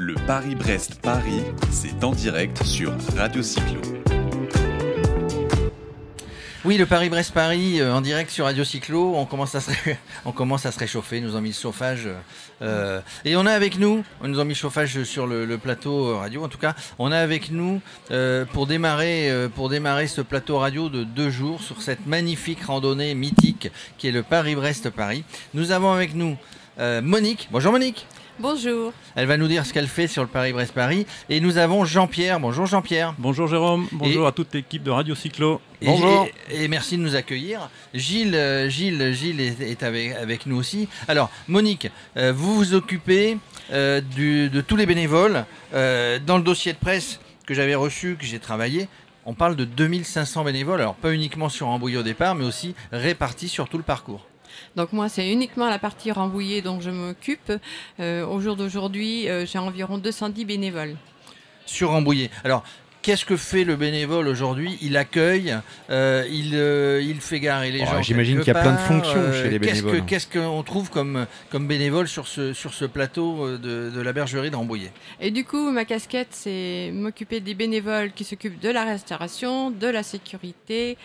Le Paris-Brest-Paris, c'est en direct sur Radio Cyclo. Oui, le Paris-Brest-Paris euh, en direct sur Radio Cyclo. On commence à se, on commence à se réchauffer. Nous ont mis le chauffage. euh, et on a avec nous, on nous a mis le chauffage sur le, plateau euh, radio. En tout cas, on a avec nous euh, pour démarrer, euh, pour démarrer ce plateau radio de deux jours sur cette magnifique randonnée mythique qui est le Paris-Brest-Paris. Nous avons avec nous euh, Monique. Bonjour Monique. Bonjour. Elle va nous dire ce qu'elle fait sur le Paris-Brest-Paris. Et nous avons Jean-Pierre. Bonjour Jean-Pierre. Bonjour Jérôme, bonjour Et- à toute l'équipe de Radio Cyclo. Et, et- et merci de nous accueillir. Gilles, euh, Gilles, Gilles est, est avec, avec nous aussi. Alors, Monique, euh, vous vous occupez euh, du- de tous les bénévoles. Euh, dans le dossier de presse que j'avais reçu, que j'ai travaillé, on parle de 2500 bénévoles. Alors, pas uniquement sur Rambouillet au départ, mais aussi répartis sur tout le parcours. Donc moi, c'est uniquement la partie Rambouillet dont je m'occupe. Euh, au jour d'aujourd'hui, euh, j'ai environ 210 bénévoles. Sur Rambouillet. Alors, qu'est-ce que fait le bénévole aujourd'hui? Il accueille, euh, il, euh, il fait garer les Oh, gens. j'imagine qu'il y a plein de part, fonctions chez les qu'est-ce que- bénévoles. Qu'est-ce qu'on trouve comme, comme bénévole sur ce, sur ce plateau de, de la bergerie de Rambouillet? Et du coup, ma casquette, c'est m'occuper des bénévoles qui s'occupent de la restauration, de la sécurité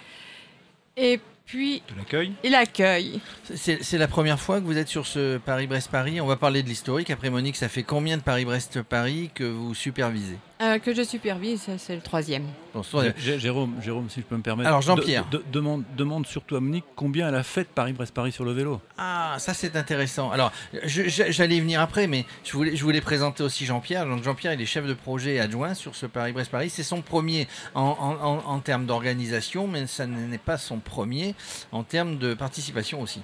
et puis De l'accueil. et l'accueil. C'est c'est la première fois que vous êtes sur ce Paris-Brest-Paris. On va parler de l'historique. Après, Monique, ça fait combien de Paris-Brest-Paris que vous supervisez? Euh, que je supervise, c'est le troisième. Bon, Jérôme, Jérôme, si je peux me permettre. Alors, Jean-Pierre. de- de- demande, demande surtout à Monique combien elle a fait de Paris-Brest-Paris sur le vélo. Ah, ça c'est intéressant. Alors, j'allais y venir après, mais je voulais, je voulais présenter aussi Jean-Pierre. Donc Jean-Pierre, il est chef de projet adjoint sur ce Paris-Brest-Paris. C'est son premier en, en- en- en termes d'organisation, mais ça n'est pas son premier en termes de participation aussi.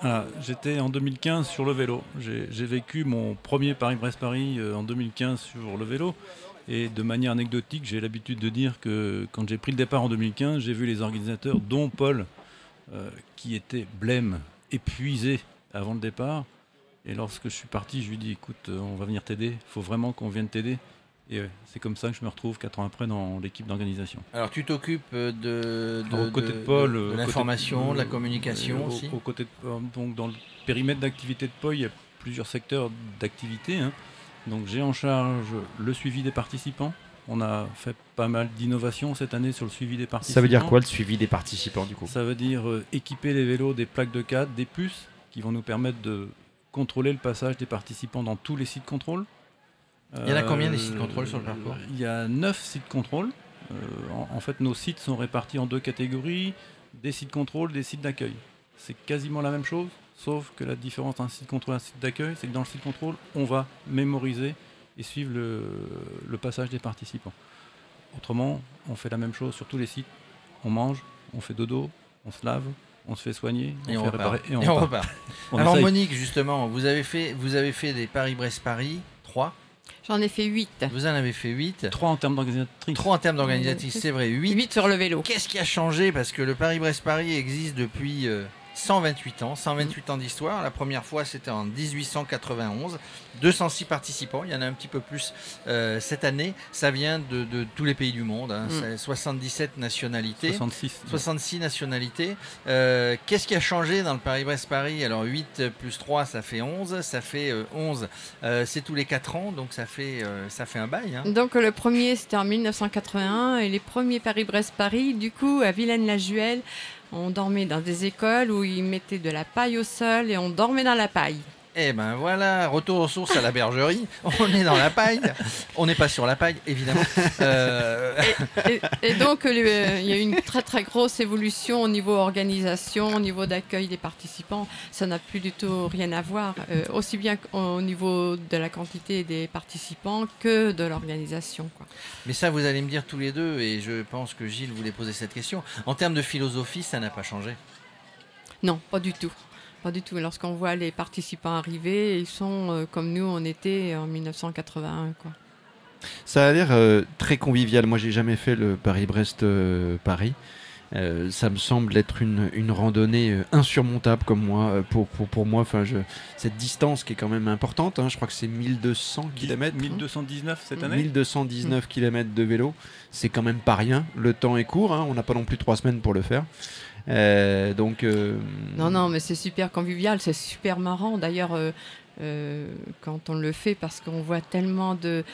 Voilà, J'étais en 2015 sur le vélo. J'ai j'ai vécu mon premier Paris-Brest-Paris euh, en 2015 sur le vélo. Et de manière anecdotique, j'ai l'habitude de dire que quand j'ai pris le départ en 2015, j'ai vu les organisateurs, dont Paul, euh, qui était blême, épuisé avant le départ. Et lorsque je suis parti, je lui ai dit écoute, euh, on va venir t'aider, il faut vraiment qu'on vienne t'aider. Et ouais, c'est comme ça que je me retrouve quatre ans après dans l'équipe d'organisation. Alors, tu t'occupes de, de, Alors, Paul, de, l'information, de la communication euh, aussi. Aux côtés de- donc dans le périmètre d'activité de Paul, il y a plusieurs secteurs d'activité. hein. Donc j'ai en charge le suivi des participants. On a fait pas mal d'innovations cette année sur le suivi des participants. Ça veut dire quoi le suivi des participants du coup? Ça veut dire euh, équiper les vélos des plaques de cadre, des puces, qui vont nous permettre de contrôler le passage des participants dans tous les sites contrôle. Il y en a combien, des Euh, sites contrôle sur le parcours? Il y a 9 sites contrôle. Euh, en, en fait, nos sites sont répartis en deux catégories, des sites contrôle, des sites d'accueil. C'est quasiment la même chose, sauf que la différence entre un site contrôle et un site d'accueil, c'est que dans le site contrôle, on va mémoriser et suivre le, le passage des participants. Autrement, on fait la même chose sur tous les sites. On mange, on fait dodo, on se lave, on se fait soigner, Et on fait repart. réparer et on, Et on repart. repart. On Alors, essaye. Monique, justement, vous avez fait, vous avez fait des Paris-Brest-Paris, 3. J'en ai fait 8. Vous en avez fait 8. Trois en termes d'organisatrice. 3 en termes d'organisatrice, c'est vrai. 8 8 sur le vélo. Qu'est-ce qui a changé? Parce que le Paris-Brest-Paris existe depuis euh, 128 ans, 128 ans d'histoire. La première fois, c'était en 1891. 206 participants, il y en a un petit peu plus euh, cette année. Ça vient de, de tous les pays du monde, hein. Mm. 77 nationalités. 66. 66 nationalités. Euh, Qu'est-ce qui a changé dans le Paris-Brest-Paris? Alors 8 plus 3, ça fait 11. Ça fait euh, 11, euh, c'est tous les 4 ans, donc ça fait, euh, ça fait un bail. hein. Donc le premier c'était en 1981 et les premiers Paris-Brest-Paris, du coup à Vilaine-la-Juelle, on dormait dans des écoles où ils mettaient de la paille au sol et on dormait dans la paille. Eh ben voilà, retour aux sources à la bergerie. On est dans la paille. On n'est pas sur la paille, évidemment. Euh, Et, et donc le- il y a eu une très très grosse évolution au niveau organisation, au niveau d'accueil des participants. Ça n'a plus du tout rien à voir, euh, aussi bien au niveau de la quantité des participants que de l'organisation. mais ça, vous allez me dire tous les deux, et je pense que Gilles voulait poser cette question. En termes de philosophie, ça n'a pas changé? Non, pas du tout. Pas du tout. Lorsqu'on voit les participants arriver, ils sont euh, comme nous on était en 1981. Quoi. Ça a l'air euh, très convivial. Moi, j'ai jamais fait le Paris-Brest-Paris. Euh, ça me semble être une, une randonnée insurmontable comme moi, pour, pour, pour moi. Enfin, je, cette distance qui est quand même importante. hein, je crois que c'est 1200 km. 1219 cette année? 1219 km de vélo, c'est quand même pas rien. Le temps est court, hein, on n'a pas non plus trois semaines pour le faire. Euh, donc, euh, Non, non, mais c'est super convivial, c'est super marrant. D'ailleurs, euh, quand on le fait parce qu'on voit tellement de.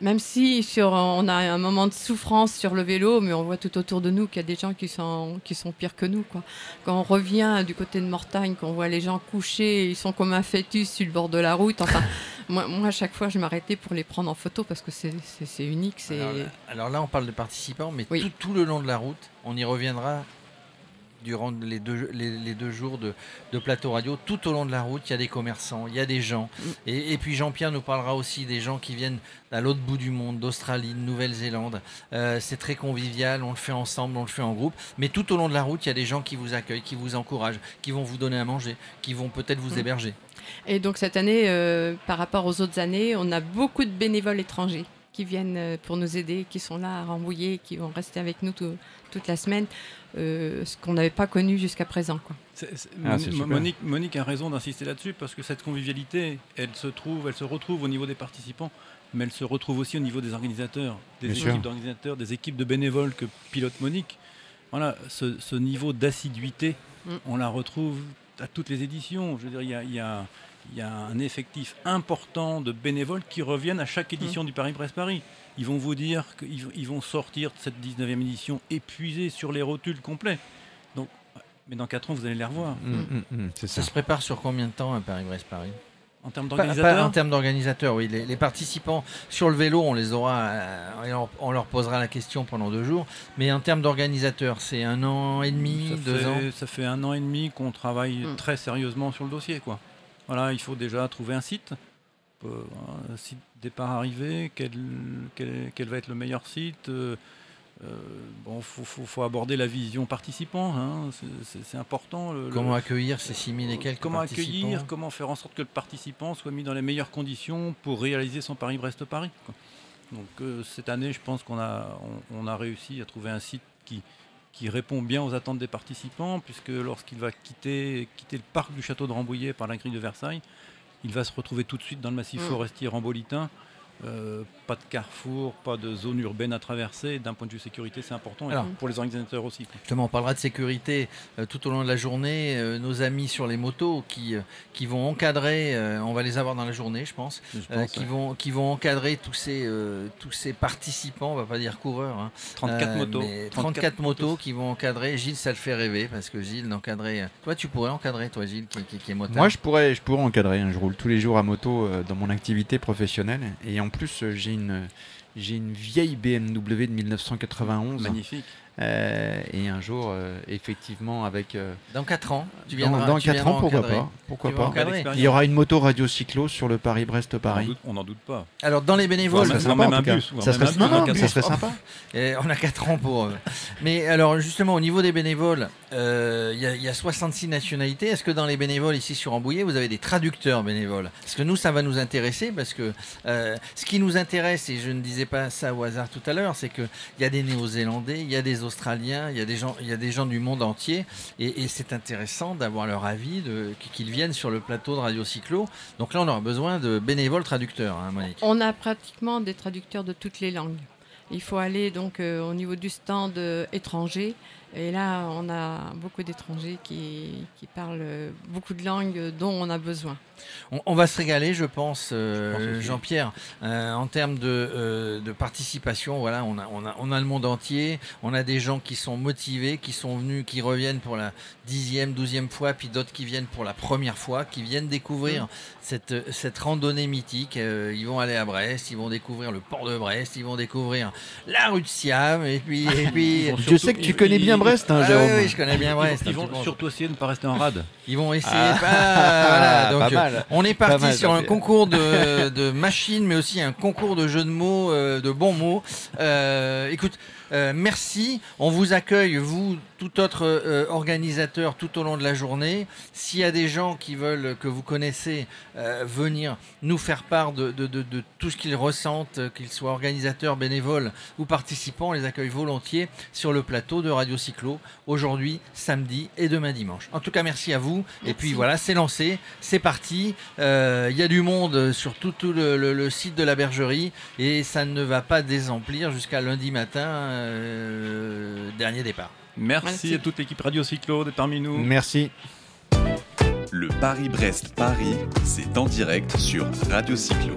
Même si sur, on a un moment de souffrance sur le vélo, mais on voit tout autour de nous qu'il y a des gens qui sont, qui sont pires que nous. Quoi. Quand on revient du côté de Mortagne, qu'on voit les gens couchés, ils sont comme un fœtus sur le bord de la route. Enfin, moi, moi, à chaque fois, je m'arrêtais pour les prendre en photo parce que c'est unique. Alors, alors, là, on parle de participants, mais tout, tout le long de la route, on y reviendra durant les deux, les, deux jours de, plateau radio. Tout au long de la route, il y a des commerçants, il y a des gens. Mm. Et, puis Jean-Pierre nous parlera aussi des gens qui viennent à l'autre bout du monde, d'Australie, de Nouvelle-Zélande. Euh, c'est très convivial, on le fait ensemble, on le fait en groupe. Mais tout au long de la route, il y a des gens qui vous accueillent, qui vous encouragent, qui vont vous donner à manger, qui vont peut-être vous mm. héberger. Et donc cette année, euh, par rapport aux autres années, on a beaucoup de bénévoles étrangers qui viennent euh, pour nous aider, qui sont là à Rambouillet, qui vont rester avec nous toute la semaine, euh, ce qu'on n'avait pas connu jusqu'à présent. Quoi. Ah, Monique, Monique, a raison d'insister là-dessus parce que cette convivialité, elle se trouve, elle se retrouve au niveau des participants, mais elle se retrouve aussi au niveau des organisateurs, des équipes d'organisateurs, des équipes de bénévoles que pilote Monique. Voilà, ce, niveau d'assiduité, mm. on la retrouve à toutes les éditions. Je veux dire, il y a il y a un effectif important de bénévoles qui reviennent à chaque édition mmh. du Paris-Brest-Paris. Ils vont vous dire qu'ils vont sortir de cette 19e édition épuisés sur les rotules complets. Donc, mais dans 4 ans, vous allez les revoir. Mmh, mmh, ça. se prépare sur combien de temps un Paris-Brest-Paris? En termes d'organisateurs? En termes d'organisateurs, oui. Les, participants sur le vélo, on les aura, euh, on leur posera la question pendant deux jours. Mais en termes d'organisateurs, c'est un an et demi, deux ans? Ça fait un an et demi qu'on travaille très sérieusement sur le dossier, quoi. Voilà, il faut déjà trouver un site. Euh, un site départ arrivé, quel, quel, va être le meilleur site euh, euh, bon, faut, faut, aborder la vision participant, hein, c'est important. comment accueillir ces 6000 et quelques Comment accueillir, comment faire en sorte que le participant soit mis dans les meilleures conditions pour réaliser son Paris-Brest-Paris. Donc cette année, je pense qu'on a, on, a réussi à trouver un site qui, qui répond bien aux attentes des participants, puisque lorsqu'il va quitter, quitter le parc du château de Rambouillet par la grille de Versailles, il va se retrouver tout de suite dans le massif mm. forestier rambolitain euh, pas de carrefour, pas de zone urbaine à traverser. D'un point de vue sécurité, c'est important et pour les organisateurs aussi. Justement, on parlera de sécurité euh, tout au long de la journée. Euh, nos amis sur les motos qui, qui vont encadrer, on va les avoir dans la journée, je pense, qui, vont, qui vont encadrer tous ces, tous ces participants, on va pas dire coureurs. 34 hein. motos. 34, motos qui vont encadrer. Gilles, ça le fait rêver parce que Gilles d'encadrer. Toi, tu pourrais encadrer, toi, Gilles, qui, qui, est moteur. Moi, je pourrais, je pourrais encadrer. Hein. Je roule tous les jours à moto dans mon activité professionnelle et en plus, euh, j'ai une, j'ai une vieille BMW de 1991. Magnifique. Euh, et un jour, euh, effectivement, avec. Euh, dans 4 ans, tu viendras. Dans, dans 4 ans, pourquoi pas, pourquoi pas. Il y aura une moto radio cyclo sur le Paris-Brest-Paris. On n'en doute, pas. Alors, dans les bénévoles. Ça serait sympa. Un bus, ça serait, non, ça serait sympa. Et on a 4 ans pour. Mais alors, justement, au niveau des bénévoles, il y, y, a 66 nationalités. Est-ce que dans les bénévoles ici sur Ambouillet, vous avez des traducteurs bénévoles? Parce que nous, ça va nous intéresser. Parce que ce qui nous intéresse, et je ne disais pas ça au hasard tout à l'heure, c'est qu'il y a des Néo-Zélandais, il y a des Australiens, il y a des gens, il y a des gens du monde entier, et, c'est intéressant d'avoir leur avis, qu'ils viennent sur le plateau de Radio Cyclo. Donc là, on aura besoin de bénévoles traducteurs, hein, Monique. On a pratiquement des traducteurs de toutes les langues. Il faut aller donc euh, au niveau du stand euh, étranger et là, on a beaucoup d'étrangers qui, parlent beaucoup de langues dont on a besoin. On, va se régaler, je pense, euh, Jean-Pierre, euh, en termes euh, de, participation. Voilà, on a, on, a, on a le monde entier, on a des gens qui sont motivés, qui sont venus, qui reviennent pour la dixième, douzième fois, puis d'autres qui viennent pour la première fois, qui viennent découvrir mmh. cette, cette randonnée mythique. ils vont aller à Brest, ils vont découvrir le port de Brest, ils vont découvrir la rue de Siam, et puis... Et puis je sais que tu connais bien Brest, hein, ah, oui, je connais bien Brest. Ils vont, surtout essayer de ne pas rester en rade. Ils vont essayer. Ah, voilà, donc, euh, on est parti sur un concours de, de machines, mais aussi un concours de jeux de mots, euh, de bons mots. Euh, écoute, euh, merci. On vous accueille, vous, tout autre euh, organisateur, tout au long de la journée. S'il y a des gens qui veulent, que vous connaissez, euh, venir nous faire part de, tout ce qu'ils ressentent, qu'ils soient organisateurs, bénévoles ou participants, on les accueille volontiers sur le plateau de Radio Cyclo, aujourd'hui, samedi et demain dimanche. En tout cas, merci à vous. Et puis voilà, c'est lancé, c'est parti. Il y a du monde sur tout, le, site de la bergerie et ça ne va pas désemplir jusqu'à lundi matin euh, dernier départ. Merci, à toute l'équipe Radio Cyclo d'être parmi nous. Merci. Le Paris-Brest-Paris, c'est en direct sur Radio Cyclo.